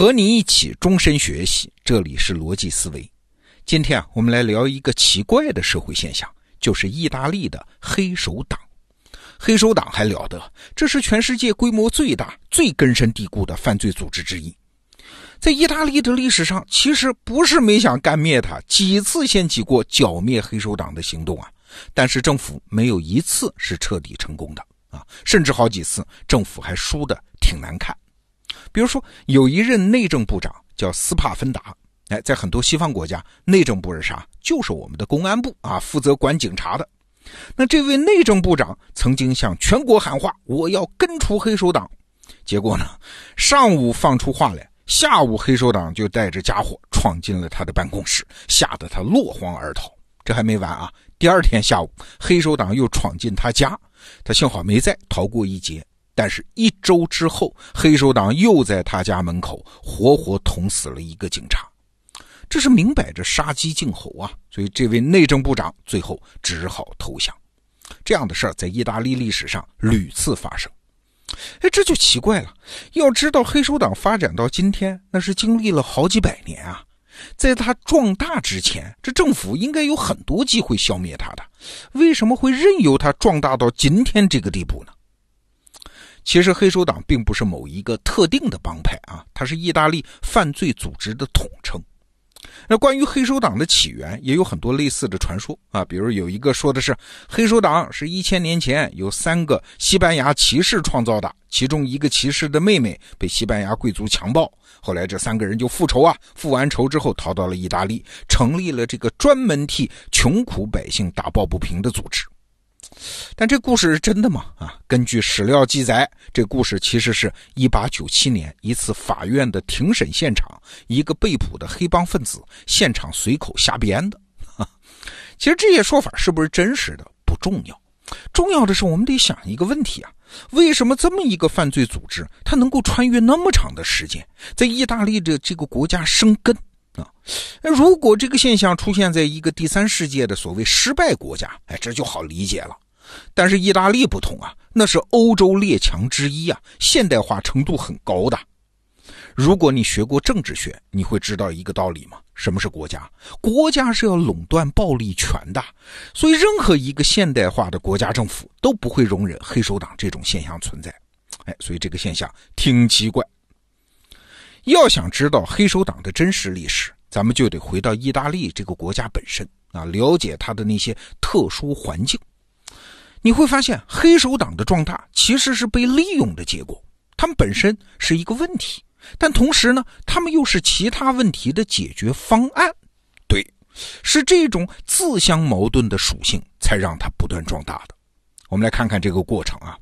和你一起终身学习，这里是逻辑思维。今天啊，我们来聊一个奇怪的社会现象，就是意大利的黑手党。黑手党还了得，这是全世界规模最大、最根深蒂固的犯罪组织之一。在意大利的历史上，其实不是没想干灭它，几次掀起过剿灭黑手党的行动啊，但是政府没有一次是彻底成功的啊，甚至好几次政府还输得挺难看。比如说，有一任内政部长叫斯帕芬达，哎，在很多西方国家，内政部是啥？就是我们的公安部啊，负责管警察的。那这位内政部长曾经向全国喊话：“我要根除黑手党。”结果呢，上午放出话来，下午黑手党就带着家伙闯进了他的办公室，吓得他落荒而逃。这还没完啊，第二天下午，黑手党又闯进他家，他幸好没在，逃过一劫。但是，一周之后，黑手党又在他家门口活活捅死了一个警察，这是明摆着杀鸡儆猴啊！所以，这位内政部长最后只好投降。这样的事儿在意大利历史上屡次发生。哎，这就奇怪了。要知道，黑手党发展到今天，那是经历了好几百年啊。在他壮大之前，这政府应该有很多机会消灭他的，为什么会任由他壮大到今天这个地步呢？其实黑手党并不是某一个特定的帮派啊，它是意大利犯罪组织的统称。那关于黑手党的起源，也有很多类似的传说啊，比如有一个说的是，黑手党是一千年前有三个西班牙骑士创造的，其中一个骑士的妹妹被西班牙贵族强暴，后来这三个人就复仇啊，复完仇之后逃到了意大利，成立了这个专门替穷苦百姓打抱不平的组织。但这故事是真的吗？啊，根据史料记载，这故事其实是一八九七年一次法院的庭审现场，一个被捕的黑帮分子现场随口瞎编的。其实这些说法是不是真实的不重要，重要的是我们得想一个问题啊：为什么这么一个犯罪组织，它能够穿越那么长的时间，在意大利的这个国家生根？啊，那如果这个现象出现在一个第三世界的所谓失败国家，哎，这就好理解了。但是意大利不同啊，那是欧洲列强之一啊，现代化程度很高的。如果你学过政治学，你会知道一个道理吗？什么是国家？国家是要垄断暴力权的，所以任何一个现代化的国家政府都不会容忍黑手党这种现象存在。哎，所以这个现象挺奇怪。要想知道黑手党的真实历史，咱们就得回到意大利这个国家本身啊，了解它的那些特殊环境。你会发现，黑手党的壮大其实是被利用的结果。他们本身是一个问题，但同时呢，他们又是其他问题的解决方案。对，是这种自相矛盾的属性，才让它不断壮大的。我们来看看这个过程啊。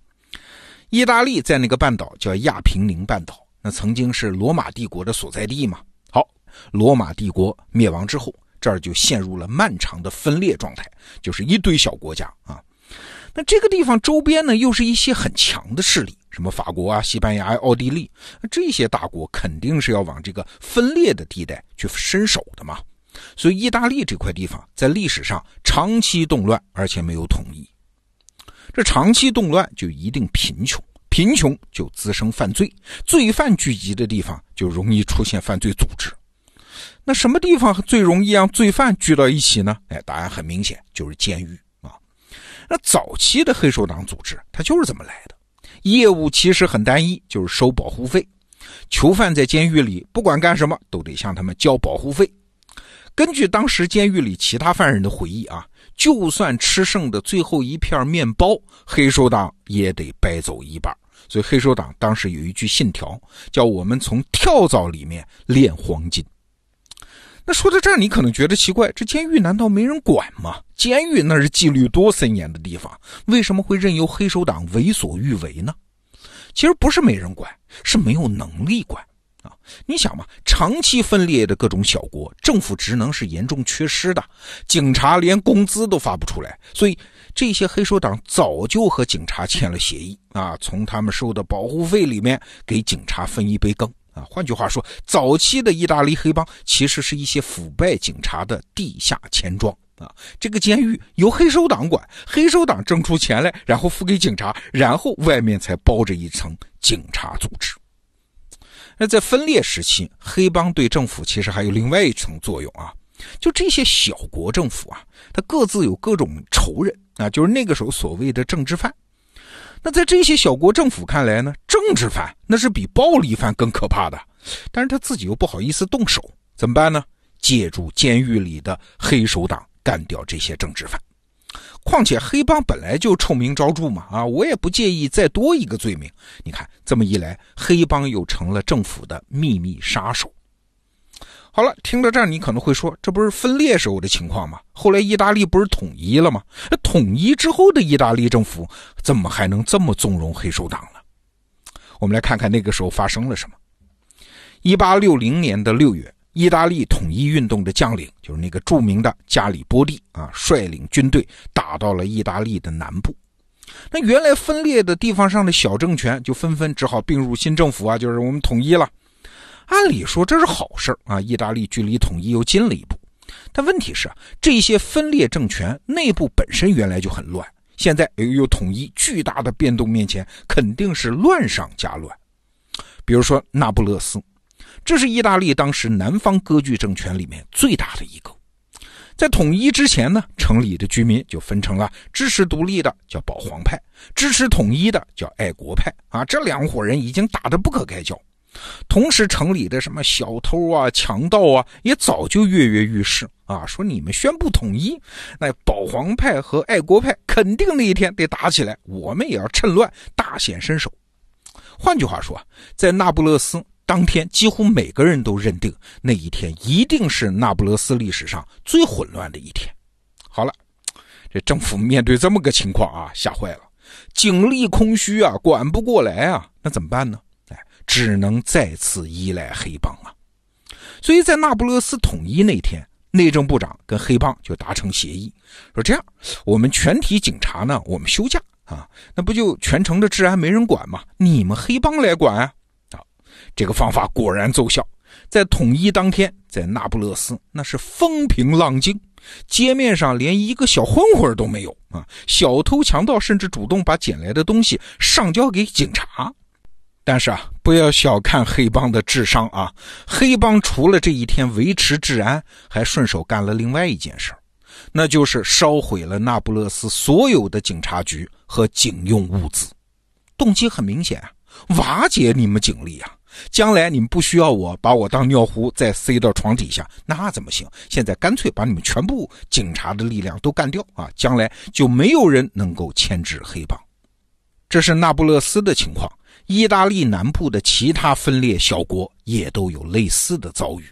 意大利在那个半岛叫亚平宁半岛。那曾经是罗马帝国的所在地嘛？好，罗马帝国灭亡之后，这儿就陷入了漫长的分裂状态，就是一堆小国家啊。那这个地方周边呢，又是一些很强的势力，什么法国啊、西班牙、奥地利，这些大国肯定是要往这个分裂的地带去伸手的嘛。所以，意大利这块地方在历史上长期动乱，而且没有统一。这长期动乱就一定贫穷。贫穷就滋生犯罪，罪犯聚集的地方就容易出现犯罪组织。那什么地方最容易让罪犯聚到一起呢？哎，答案很明显，就是监狱。那早期的黑手党组织，它就是这么来的，业务其实很单一，就是收保护费。囚犯在监狱里不管干什么，都得向他们交保护费。根据当时监狱里其他犯人的回忆啊。就算吃剩的最后一片面包，黑手党也得掰走一半。所以黑手党当时有一句信条，叫我们从跳蚤里面炼黄金。那说到这儿，你可能觉得奇怪，这监狱难道没人管吗？监狱那是纪律多森严的地方，为什么会任由黑手党为所欲为呢？其实不是没人管，是没有能力管。啊，你想嘛，长期分裂的各种小国，政府职能是严重缺失的，警察连工资都发不出来，所以这些黑手党早就和警察签了协议啊，从他们收的保护费里面给警察分一杯羹啊。换句话说，早期的意大利黑帮其实是一些腐败警察的地下钱庄啊。这个监狱由黑手党管，黑手党挣出钱来，然后付给警察，然后外面才包着一层警察组织。那在分裂时期，黑帮对政府其实还有另外一层作用啊，就这些小国政府啊，它各自有各种仇人啊，就是那个时候所谓的政治犯。那在这些小国政府看来呢，政治犯那是比暴力犯更可怕的，但是他自己又不好意思动手，怎么办呢？借助监狱里的黑手党干掉这些政治犯。况且黑帮本来就臭名昭著嘛，啊，我也不介意再多一个罪名。你看这么一来，黑帮又成了政府的秘密杀手。好了，听到这儿，你可能会说，这不是分裂时候的情况吗？后来意大利不是统一了吗？那统一之后的意大利政府怎么还能这么纵容黑手党呢？我们来看看那个时候发生了什么。一八六零年的六月。意大利统一运动的将领就是那个著名的加里波第啊，率领军队打到了意大利的南部。那原来分裂的地方上的小政权就纷纷只好并入新政府啊，就是我们统一了。按理说这是好事啊，意大利距离统一又近了一步。但问题是啊，这些分裂政权内部本身原来就很乱，现在又有统一，巨大的变动面前肯定是乱上加乱。比如说那不勒斯。这是意大利当时南方割据政权里面最大的一个。在统一之前呢，城里的居民就分成了支持独立的叫保皇派，支持统一的叫爱国派啊。这两伙人已经打得不可开交。同时，城里的什么小偷啊、强盗啊，也早就跃跃欲试啊，说你们宣布统一，那保皇派和爱国派肯定那一天得打起来，我们也要趁乱大显身手。换句话说，在那不勒斯。当天，几乎每个人都认定那一天一定是那不勒斯历史上最混乱的一天。好了，这政府面对这么个情况啊，吓坏了，警力空虚啊，管不过来啊，那怎么办呢？只能再次依赖黑帮啊。所以在那不勒斯统一那天，内政部长跟黑帮就达成协议，说这样，我们全体警察呢，我们休假啊，那不就全城的治安没人管吗？你们黑帮来管啊。这个方法果然奏效，在统一当天，在那不勒斯那是风平浪静，街面上连一个小混混都没有啊！小偷强盗甚至主动把捡来的东西上交给警察。但是啊，不要小看黑帮的智商啊！黑帮除了这一天维持治安，还顺手干了另外一件事那就是烧毁了那不勒斯所有的警察局和警用物资，动机很明显啊，瓦解你们警力啊！将来你们不需要我，把我当尿壶再塞到床底下，那怎么行？现在干脆把你们全部警察的力量都干掉啊！将来就没有人能够牵制黑帮。这是那不勒斯的情况，意大利南部的其他分裂小国也都有类似的遭遇。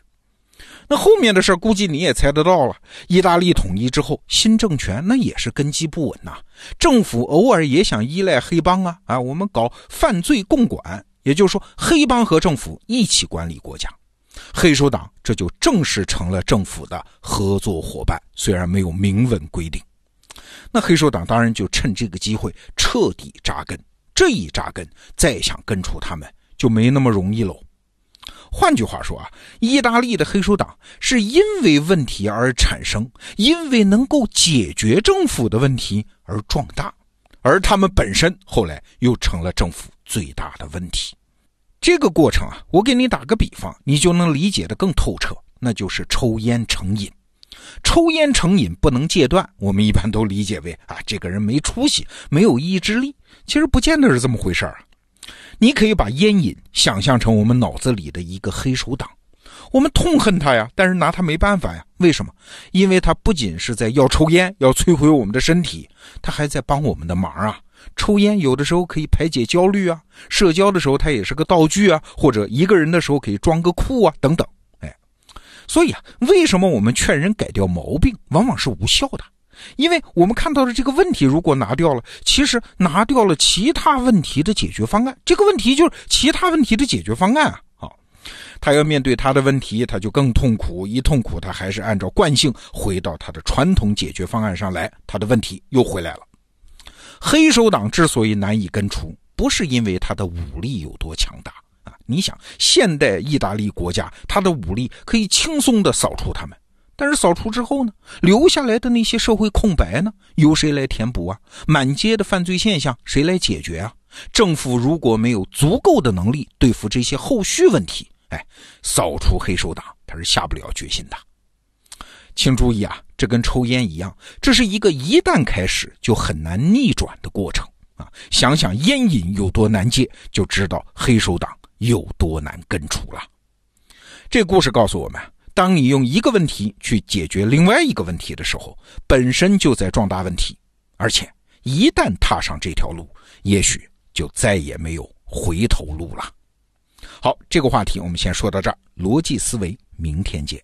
那后面的事估计你也猜得到了。意大利统一之后，新政权那也是根基不稳呐，政府偶尔也想依赖黑帮啊啊，我们搞犯罪共管。也就是说，黑帮和政府一起管理国家，黑手党这就正式成了政府的合作伙伴。虽然没有明文规定，那黑手党当然就趁这个机会彻底扎根。这一扎根，再想根除他们就没那么容易喽。换句话说啊，意大利的黑手党是因为问题而产生，因为能够解决政府的问题而壮大，而他们本身后来又成了政府。最大的问题，这个过程啊，我给你打个比方，你就能理解的更透彻。那就是抽烟成瘾，抽烟成瘾不能戒断，我们一般都理解为啊，这个人没出息，没有意志力。其实不见得是这么回事啊。你可以把烟瘾想象成我们脑子里的一个黑手党，我们痛恨他呀，但是拿他没办法呀。为什么？因为他不仅是在要抽烟，要摧毁我们的身体，他还在帮我们的忙啊。抽烟有的时候可以排解焦虑啊，社交的时候它也是个道具啊，或者一个人的时候可以装个酷啊，等等。所以啊，为什么我们劝人改掉毛病往往是无效的？因为我们看到的这个问题如果拿掉了，其实拿掉了其他问题的解决方案。这个问题就是其他问题的解决方案啊。好，他要面对他的问题，他就更痛苦，一痛苦他还是按照惯性回到他的传统解决方案上来，他的问题又回来了。黑手党之所以难以根除，不是因为他的武力有多强大啊！你想，现代意大利国家，他的武力可以轻松地扫除他们，但是扫除之后呢，留下来的那些社会空白呢，由谁来填补啊？满街的犯罪现象，谁来解决啊？政府如果没有足够的能力对付这些后续问题，哎，扫除黑手党他是下不了决心的。请注意啊，这跟抽烟一样，这是一个一旦开始就很难逆转的过程啊！想想烟瘾有多难戒，就知道黑手党有多难根除了。这故事告诉我们，当你用一个问题去解决另外一个问题的时候，本身就在壮大问题，而且一旦踏上这条路，也许就再也没有回头路了。好，这个话题我们先说到这儿，逻辑思维，明天见。